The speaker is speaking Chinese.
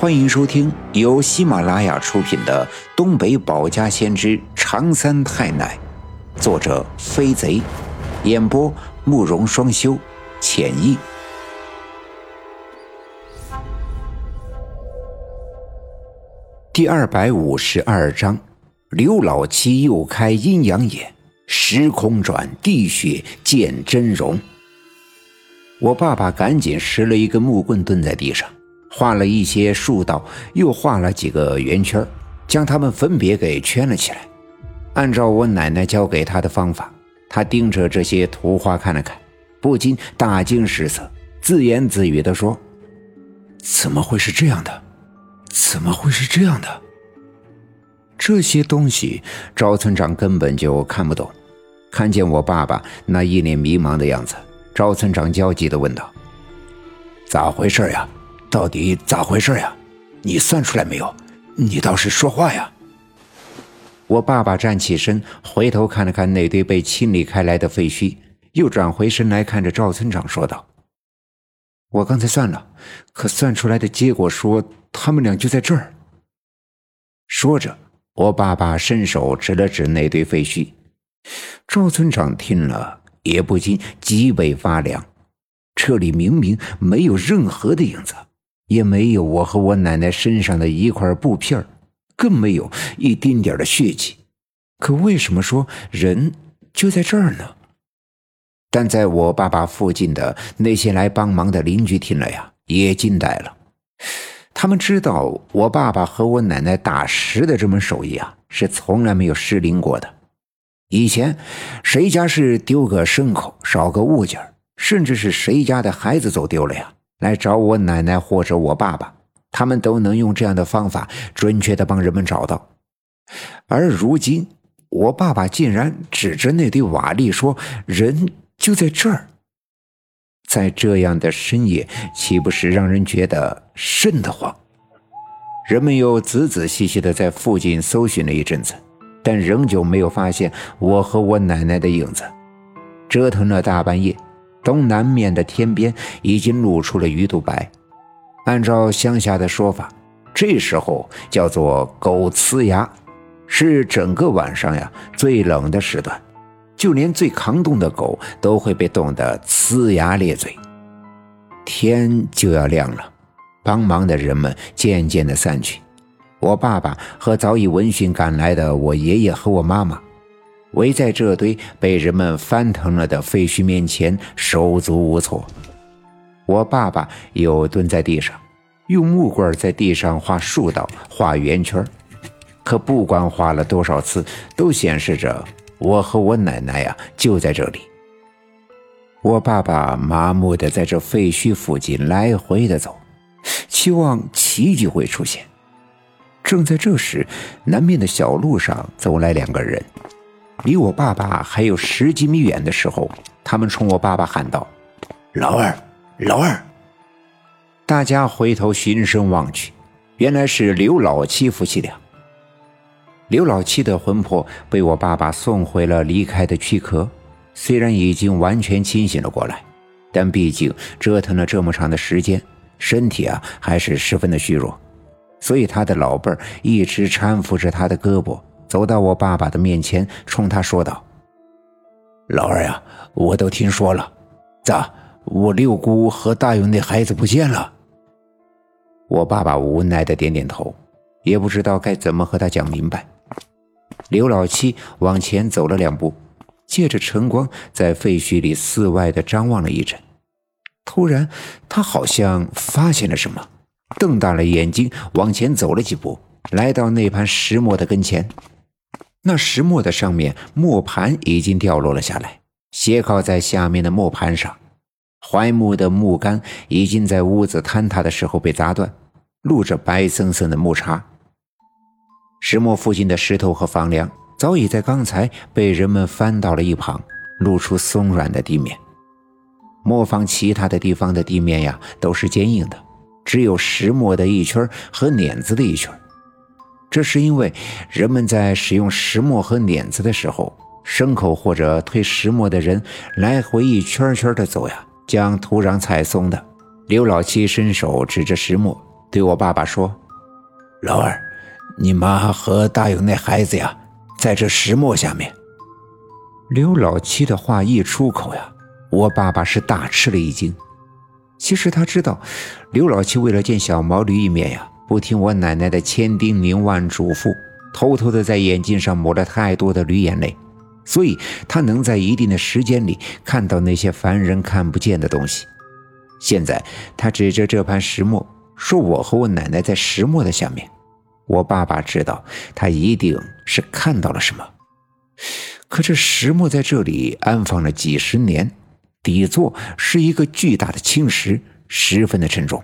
欢迎收听由喜马拉雅出品的《东北保家先知长三太奶》，作者飞贼，演播慕容双修，浅意。第二百五十二章：刘老七又开阴阳眼，时空转，地穴见真容。我爸爸赶紧拾了一根木棍，蹲在地上。画了一些竖道，又画了几个圆圈，将它们分别给圈了起来。按照我奶奶教给他的方法，他盯着这些图画看了看，不禁大惊失色，自言自语地说：“怎么会是这样的？怎么会是这样的？这些东西赵村长根本就看不懂。”看见我爸爸那一脸迷茫的样子，赵村长焦急地问道：“咋回事呀？”到底咋回事呀？你算出来没有？你倒是说话呀！我爸爸站起身，回头看了看那堆被清理开来的废墟，又转回身来看着赵村长，说道：“我刚才算了，可算出来的结果说他们俩就在这儿。”说着，我爸爸伸手指了指那堆废墟。赵村长听了也不禁脊背发凉，这里明明没有任何的影子。也没有我和我奶奶身上的一块布片更没有一丁点的血迹。可为什么说人就在这儿呢？但在我爸爸附近的那些来帮忙的邻居听了呀，也惊呆了。他们知道我爸爸和我奶奶打石的这门手艺啊，是从来没有失灵过的。以前谁家是丢个牲口、少个物件，甚至是谁家的孩子走丢了呀？来找我奶奶或者我爸爸，他们都能用这样的方法准确的帮人们找到。而如今，我爸爸竟然指着那堆瓦砾说：“人就在这儿。”在这样的深夜，岂不是让人觉得瘆得慌？人们又仔仔细细的在附近搜寻了一阵子，但仍旧没有发现我和我奶奶的影子。折腾了大半夜。东南面的天边已经露出了鱼肚白，按照乡下的说法，这时候叫做狗呲牙，是整个晚上呀最冷的时段，就连最抗冻的狗都会被冻得呲牙咧嘴。天就要亮了，帮忙的人们渐渐的散去，我爸爸和早已闻讯赶来的我爷爷和我妈妈。围在这堆被人们翻腾了的废墟面前，手足无措。我爸爸又蹲在地上，用木棍在地上画竖道、画圆圈。可不管画了多少次，都显示着我和我奶奶呀就在这里。我爸爸麻木地在这废墟附近来回的走，期望奇迹会出现。正在这时，南面的小路上走来两个人。离我爸爸还有十几米远的时候，他们冲我爸爸喊道：“老二，老二！”大家回头循声望去，原来是刘老七夫妻俩。刘老七的魂魄被我爸爸送回了离开的躯壳，虽然已经完全清醒了过来，但毕竟折腾了这么长的时间，身体啊还是十分的虚弱，所以他的老伴儿一直搀扶着他的胳膊。走到我爸爸的面前，冲他说道：“老二呀，我都听说了，咋？我六姑和大勇那孩子不见了？”我爸爸无奈的点点头，也不知道该怎么和他讲明白。刘老七往前走了两步，借着晨光在废墟里四外的张望了一阵，突然他好像发现了什么，瞪大了眼睛往前走了几步，来到那盘石磨的跟前。那石磨的上面磨盘已经掉落了下来，斜靠在下面的磨盘上，槐木的木杆已经在屋子坍塌的时候被砸断，露着白森森的木茬。石磨附近的石头和房梁早已在刚才被人们翻到了一旁，露出松软的地面。磨坊其他的地方的地面呀都是坚硬的，只有石磨的一圈和碾子的一圈。这是因为人们在使用石磨和碾子的时候，牲口或者推石磨的人来回一圈圈的走呀，将土壤踩松的。刘老七伸手指着石磨，对我爸爸说：“老二，你妈和大勇那孩子呀，在这石磨下面。”刘老七的话一出口呀，我爸爸是大吃了一惊。其实他知道，刘老七为了见小毛驴一面呀，不听我奶奶的千叮咛万嘱咐，偷偷的在眼睛上抹了太多的驴眼泪，所以他能在一定的时间里看到那些凡人看不见的东西。现在他指着这盘石磨说：“我和我奶奶在石磨的下面。”我爸爸知道他一定是看到了什么。可这石磨在这里安放了几十年，底座是一个巨大的青石，十分的沉重。